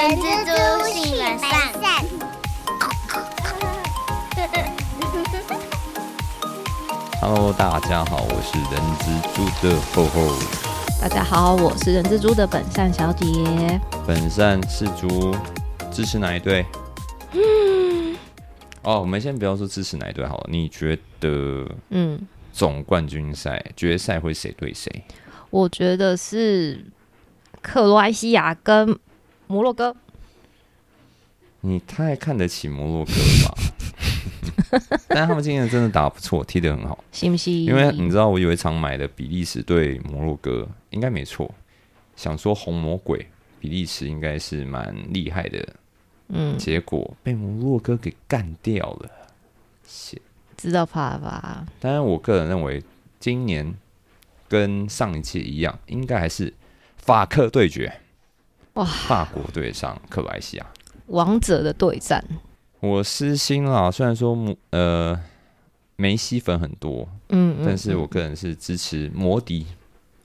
人蜘蛛性本善。Hello，大家好，我是人蜘蛛的厚厚。大家好，我是人蜘蛛的本善小姐。本善是猪支持哪一队？哦，我们先不要说支持哪一队好了，你觉得嗯，总冠军赛决赛会谁对谁？我觉得是克罗埃西亚跟摩洛哥。你太看得起摩洛哥了吧？但他们今年真的打不错，踢得很好。信不信？因为你知道，我有一场买的比利时对摩洛哥，应该没错。想说红魔鬼比利时应该是蛮厉害的，嗯，结果被摩洛哥给干掉了。谢。知道怕吧？当然，我个人认为今年跟上一届一样，应该还是法克对决。哇。法国队上克罗埃西亚。王者的对战，我私心啦，虽然说呃梅西粉很多，嗯嗯，但是我嗯。个人是支持摩迪。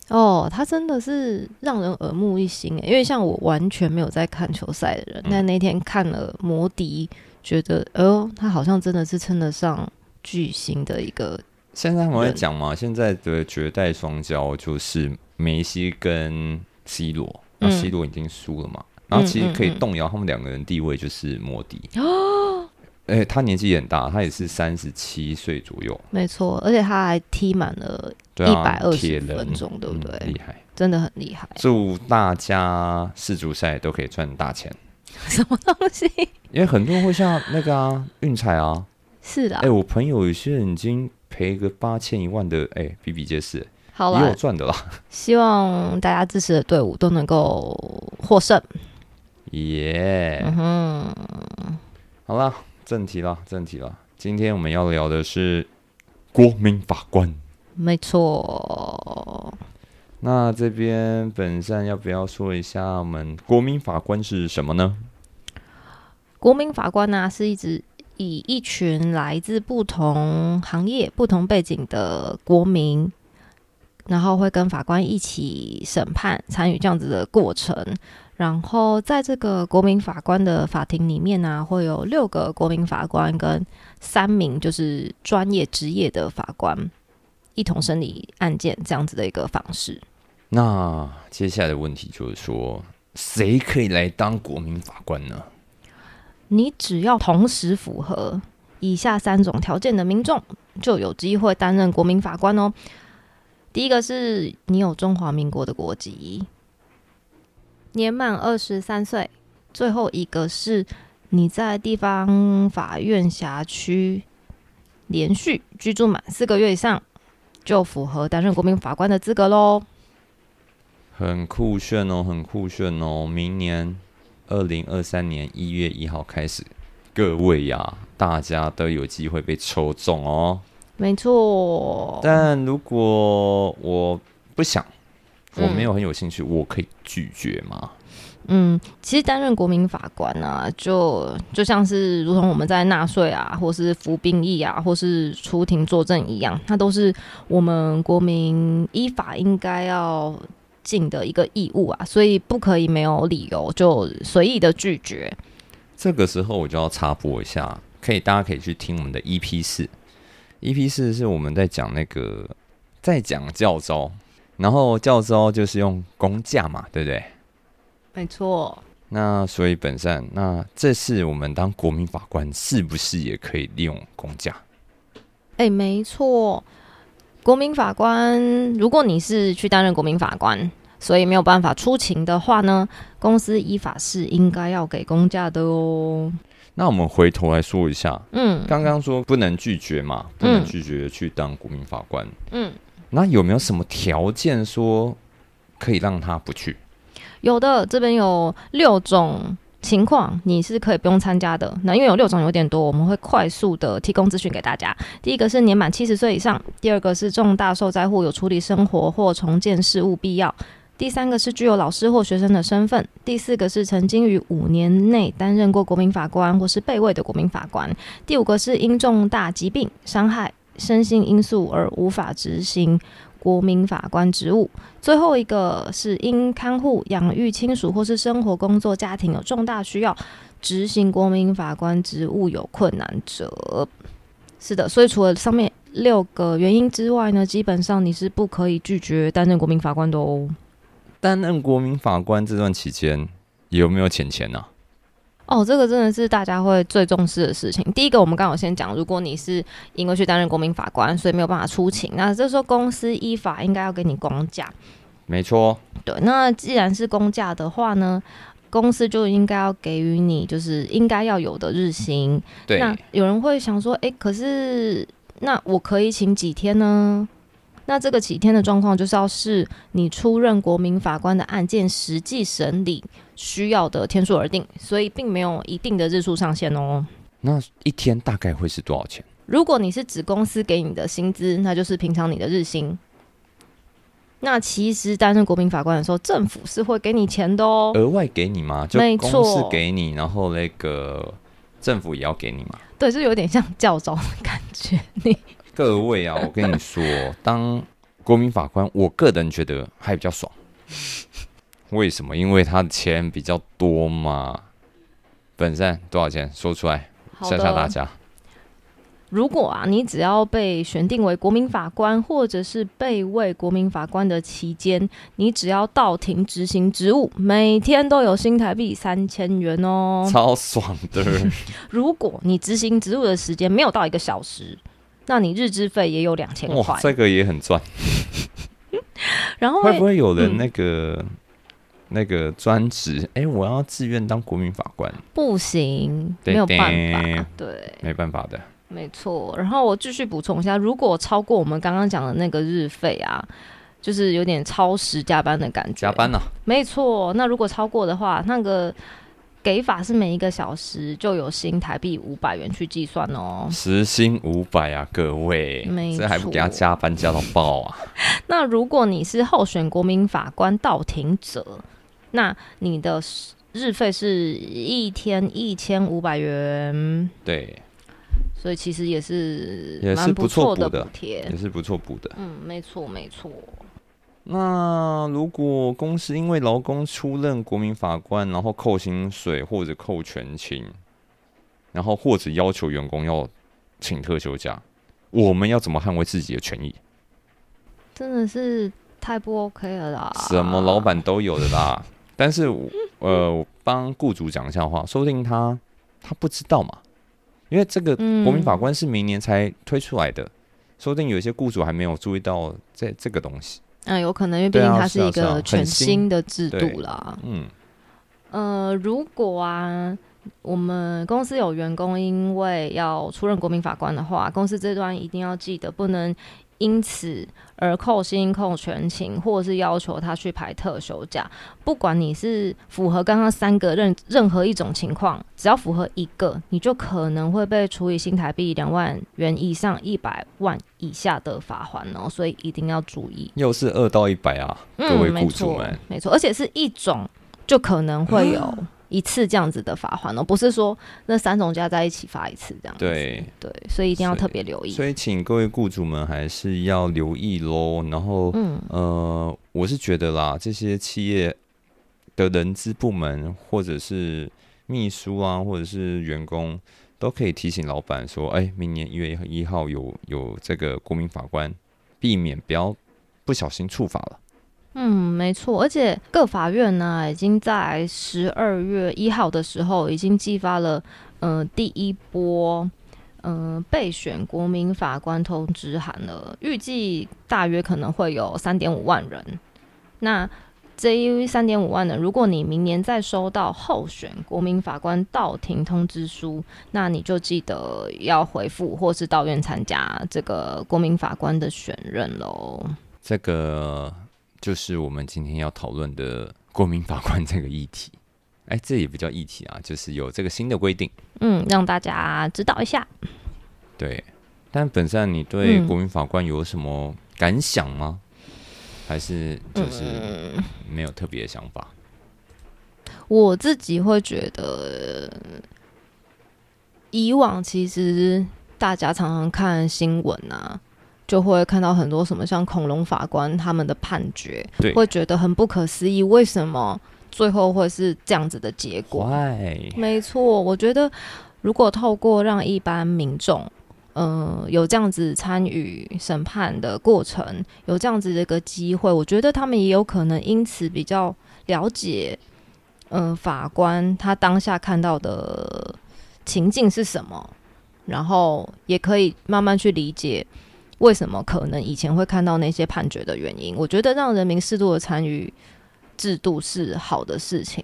哦，他真的是让人耳目一新诶，因为像我完全没有在看球赛的人，嗯。但那天看了摩迪，觉得哎呦，他好像真的是称得上巨星的一个，现在我们会讲嘛，现在的绝代双骄就是梅西跟 C 罗，那嗯 C 罗已经输了嘛，然后其实可以动摇他们两个人地位，就是莫迪。哦，哎，他年纪也很大，他也是三十七岁左右，没错，而且他还踢满了对啊，120铁人分钟对不对嗯厉害！真的很厉害。祝大家世足赛都可以赚大钱，什么东西？因为很多人会像那个啊运彩啊，是的哎、，我朋友有些人已经赔个八千一万的，哎、比比皆是，好也有了，赚的啦。希望大家支持的队伍都能够获胜。耶、嗯哼，好啦，正题啦，正题啦。今天我们要聊的是国民法官。没错。那这边本善要不要说一下我们国民法官是什么呢？国民法官呢、是一直以一群来自不同行业、不同背景的国民，然后会跟法官一起审判，参与这样子的过程。然后在这个国民法官的法庭里面呢、会有六个国民法官跟三名就是专业职业的法官一同审理案件，这样子的一个方式。那接下来的问题就是说，谁可以来当国民法官呢？你只要同时符合以下三种条件的民众，就有机会担任国民法官哦。第一个是你有中华民国的国籍，年满二十三岁；最后一个是你在地方法院辖区连续居住满四个月以上，就符合担任国民法官的资格喽。很酷炫哦，很酷炫哦！明年二零二三年一月一号开始，各位呀，大家都有机会被抽中哦。没错，但如果我不想，我嗯没有很有兴趣，我可以拒绝吗？嗯，其实担任国民法官啊，就就像是如同我们在纳税啊，或是服兵役啊，或是出庭作证一样，那都是我们国民依法应该要尽的一个义务啊，所以不可以没有理由就随意的拒绝。这个时候我就要插播一下，可以大家可以去听我们的 EP 四，EP 四是我们在讲那个在讲教招，然后教招就是用工价嘛，对不对？没错，那所以本善，那这次我们当国民法官是不是也可以利用公价？哎，没错，国民法官，如果你是去担任国民法官，所以没有办法出勤的话呢，公司依法是应该要给公价的哦。那我们回头来说一下，嗯刚刚说不能拒绝嘛，不能拒绝去当国民法官。嗯，那有没有什么条件说可以让他不去？有的，这边有六种情况，你是可以不用参加的。那因为有六种有点多，我们会快速的提供资讯给大家。第一个是年满七十岁以上，第二个是重大受灾户有处理生活或重建事务必要，第三个是具有老师或学生的身份，第四个是曾经于五年内担任过国民法官或是被位的国民法官，第五个是因重大疾病伤害身心因素而无法执行国民法官职务。最后一个是因看护、养育亲属或是生活、工作、家庭有重大需要，执行国民法官职务有困难者。是的，所以除了上面六个原因之外呢，基本上你是不可以拒绝担任国民法官的哦。担任国民法官这段期间有没有钱钱呢？哦，这个真的是大家会最重视的事情。第一个，我们刚好先讲，如果你是因为去担任国民法官，所以没有办法出勤，那这时候公司依法应该要给你公假。没错，对。那既然是公假的话呢，公司就应该要给予你就是应该要有的日薪。对。那有人会想说，哎，可是那我可以请几天呢？那这个几天的状况，就是要是你出任国民法官的案件实际审理需要的天数而定，所以并没有一定的日数上限哦。那一天大概会是多少钱？如果你是指公司给你的薪资，那就是平常你的日薪。那其实担任国民法官的时候，政府是会给你钱的哦。额外给你吗？就没公司给你，然后那个政府也要给你吗？对，就有点像教招的感觉。你。各位啊，我跟你说，当国民法官，我个人觉得还比较爽。为什么？因为他的钱比较多嘛。本身多少钱？说出来吓吓大家。如果啊，你只要被选定为国民法官，或者是被位国民法官的期间，你只要到庭执行职务，每天都有新台币三千元哦，超爽的。如果你执行职务的时间没有到一个小时。那你日资费也有两千块，这个也很赚。然后会不会有人那个那个专职？哎，我要自愿当国民法官，不行，没有办法，对，没办法的，没错。然后我继续补充一下，如果超过我们刚刚讲的那个日费啊，就是有点超时加班的感觉，加班呢？没错。那如果超过的话，那个。给法是每一个小时就有新台币五百元去计算哦，时薪五百啊，各位，这还不给他加班加到爆啊？那如果你是候选国民法官到庭者，那你的日费是一天一千五百元，对，所以其实也是也是不错的补贴，也是不错补的，嗯，没错没错。那如果公司因为劳工出任国民法官，然后扣薪水或者扣全勤，然后或者要求员工要请特休假，我们要怎么捍卫自己的权益？真的是太不 OK 了啦！什么老板都有的啦。但是呃，帮雇主讲一下话，说不定他他不知道嘛，因为这个国民法官是明年才推出来的，说不定有一些雇主还没有注意到这这个东西。嗯，有可能，因为毕竟它是一个全新的制度啦。嗯，呃，如果啊，我们公司有员工因为要出任国民法官的话，公司这段一定要记得不能因此而扣薪、扣全勤，或者是要求他去排特休假。不管你是符合刚刚三个任任何一种情况，只要符合一个，你就可能会被处以新台币两万元以上一百万。以下的罚款哦，所以一定要注意。又是二到一百啊，各位雇主们，没错，而且是一种就可能会有 一次这样子的罚款哦，不是说那三种加在一起罚一次这样子。对对，所以一定要特别留意。所以请各位雇主们还是要留意喽。然后，嗯呃，我是觉得啦，这些企业的人资部门或者是秘书啊，或者是员工。都可以提醒老板说：“哎，明年一月一号有有这个国民法官，避免不要不小心触法了。”嗯，没错，而且各法院呢，已经在十二月一号的时候已经寄发了，嗯，第一波，嗯，备选国民法官通知函了，预计大约可能会有三点五万人。那这一三点五万呢？如果你明年再收到候选国民法官到庭通知书，那你就记得要回复或是到院参加这个国民法官的选任喽。这个就是我们今天要讨论的国民法官这个议题。哎，这也不叫议题啊，就是有这个新的规定。嗯，让大家知道一下。对，但本身你对国民法官有什么感想吗？还是就是没有特别的想法。我自己会觉得，以往其实大家常常看新闻啊，就会看到很多什么像恐龙法官他们的判决，会觉得很不可思议，为什么最后会是这样子的结果？没错，我觉得如果透过让一般民众，呃，有这样子参与审判的过程，有这样子的一个机会，我觉得他们也有可能因此比较了解，呃，法官他当下看到的情境是什么，然后也可以慢慢去理解。为什么可能以前会看到那些判决的原因？我觉得让人民适度的参与制度是好的事情。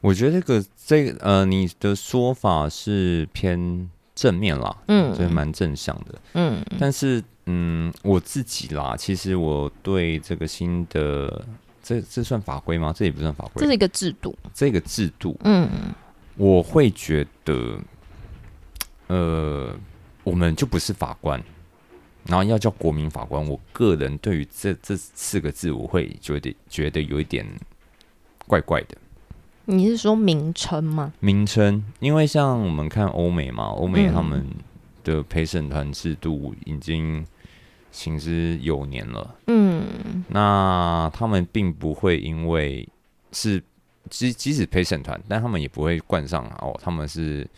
我觉得这个这个呃，你的说法是偏正面啦，嗯所以蛮正向的。嗯但是，嗯，我自己啦，其实我对这个新的这这算法规吗？这也不算法规，这是一个制度。这个制度，嗯我会觉得，呃，我们就不是法官，然后要叫国民法官。我个人对于这这四个字，我会觉得觉得有一点怪怪的。你是说名称吗？名称，因为像我们看欧美嘛，欧美嗯他们的陪审团制度已经行之有年了，嗯那他们并不会因为是即即使陪审团，但他们也不会冠上哦他们是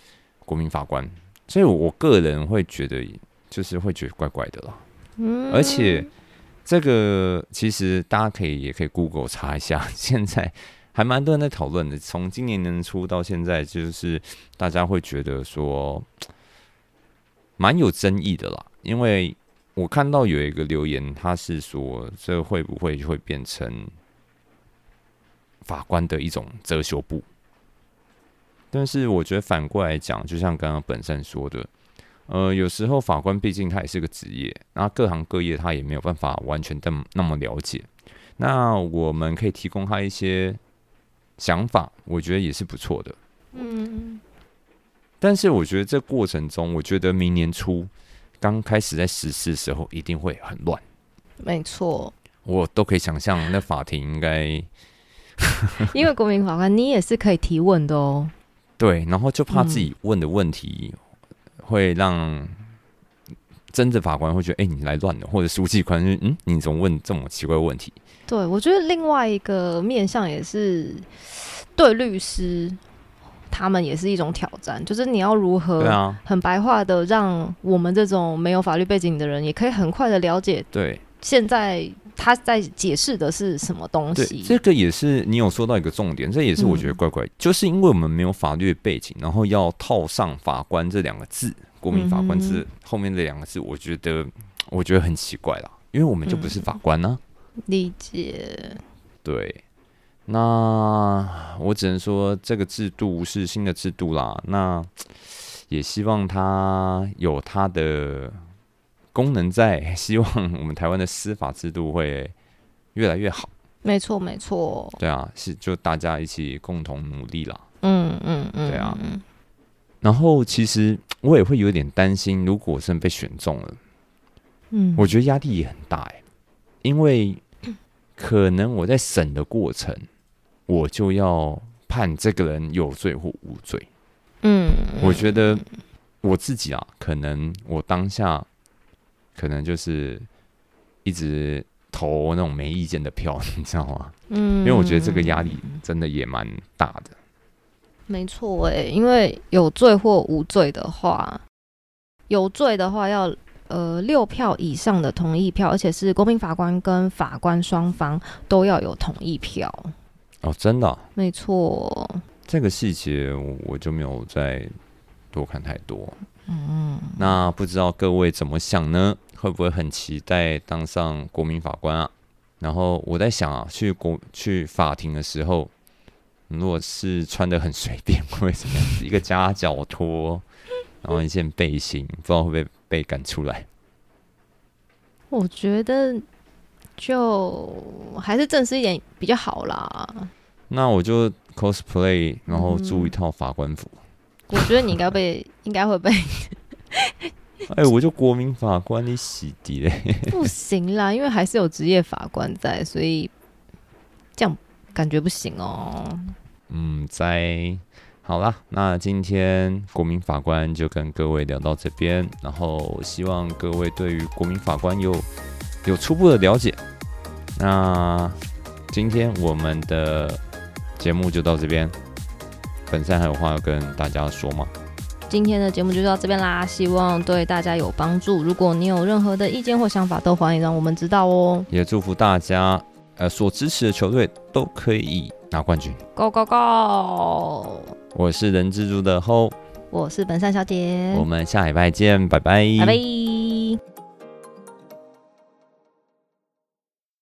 国民法官，所以我个人会觉得就是会觉得怪怪的啦，嗯而且这个其实大家可以也可以 Google 查一下，现在还蛮多人在讨论的。从今年年初到现在，就是大家会觉得说蛮有争议的啦。因为我看到有一个留言，他是说这会不会会变成法官的一种遮羞布？但是我觉得反过来讲，就像刚刚本身说的，呃，有时候法官毕竟他也是个职业，那各行各业他也没有办法完全的那么了解。那我们可以提供他一些想法，我觉得也是不错的。嗯但是我觉得这过程中，我觉得明年初刚开始在实施的时候，一定会很乱。没错，我都可以想象，那法庭应该 因为国民法官你也是可以提问的哦。对，然后就怕自己问的问题会让真的法官会觉得，哎、你来乱了，或者书记官就嗯，你怎么问这么奇怪的问题？对，我觉得另外一个面向也是 对律师他们也是一种挑战，就是你要如何很白话的让我们这种没有法律背景的人，也可以很快的了解对现在他在解释的是什么东对，西。这个也是你有说到一个重点，这也是我觉得怪怪，就是因为我们没有法律背景，然后要套上法官这两个字，国民法官字、后面这两个字，我觉得我觉得很奇怪啦，因为我们就不是法官呢、理解，对，那我只能说这个制度是新的制度啦。那也希望他有他的功能在，希望我们台湾的司法制度会越来越好。没错没错，对啊，是就大家一起共同努力啦。嗯嗯嗯，对啊嗯然后其实我也会有点担心，如果真的被选中了，嗯，我觉得压力也很大哎、因为 可能我在审的过程，我就要判这个人有罪或无罪。嗯，我觉得我自己啊，可能我当下可能就是一直投那种没意见的票，你知道吗？嗯，因为我觉得这个压力真的也蛮大的。没错诶，因为有罪或无罪的话，有罪的话要呃六票以上的同意票，而且是国民法官跟法官双方都要有同意票。哦，真的啊、没错，这个细节我我就没有再多看太多。嗯，那不知道各位怎么想呢？会不会很期待当上国民法官啊？然后我在想啊，去国去法庭的时候，如果是穿的很随便，会不会怎么样子？一个夹脚拖，然后一件背心，不知道会不会被赶出来？我觉得就还是正式一点比较好啦。那我就 cosplay，然后租一套法官服。我觉得你应该被，应该会被 哎、我就国民法官，你洗涤嘞？不行啦，因为还是有职业法官在，所以这样感觉不行哦。嗯，在好啦，那今天国民法官就跟各位聊到这边，然后希望各位对于国民法官有有初步的了解。那今天我们的节目就到这边，本山还有话要跟大家说吗？今天的节目就到这边啦，希望对大家有帮助。如果你有任何的意见或想法，都欢迎让我们知道哦。也祝福大家，呃，所支持的球队都可以拿冠军。Go Go Go！我是人蜘蛛的后，我是本善小姐，我们下礼拜见，拜拜，拜拜。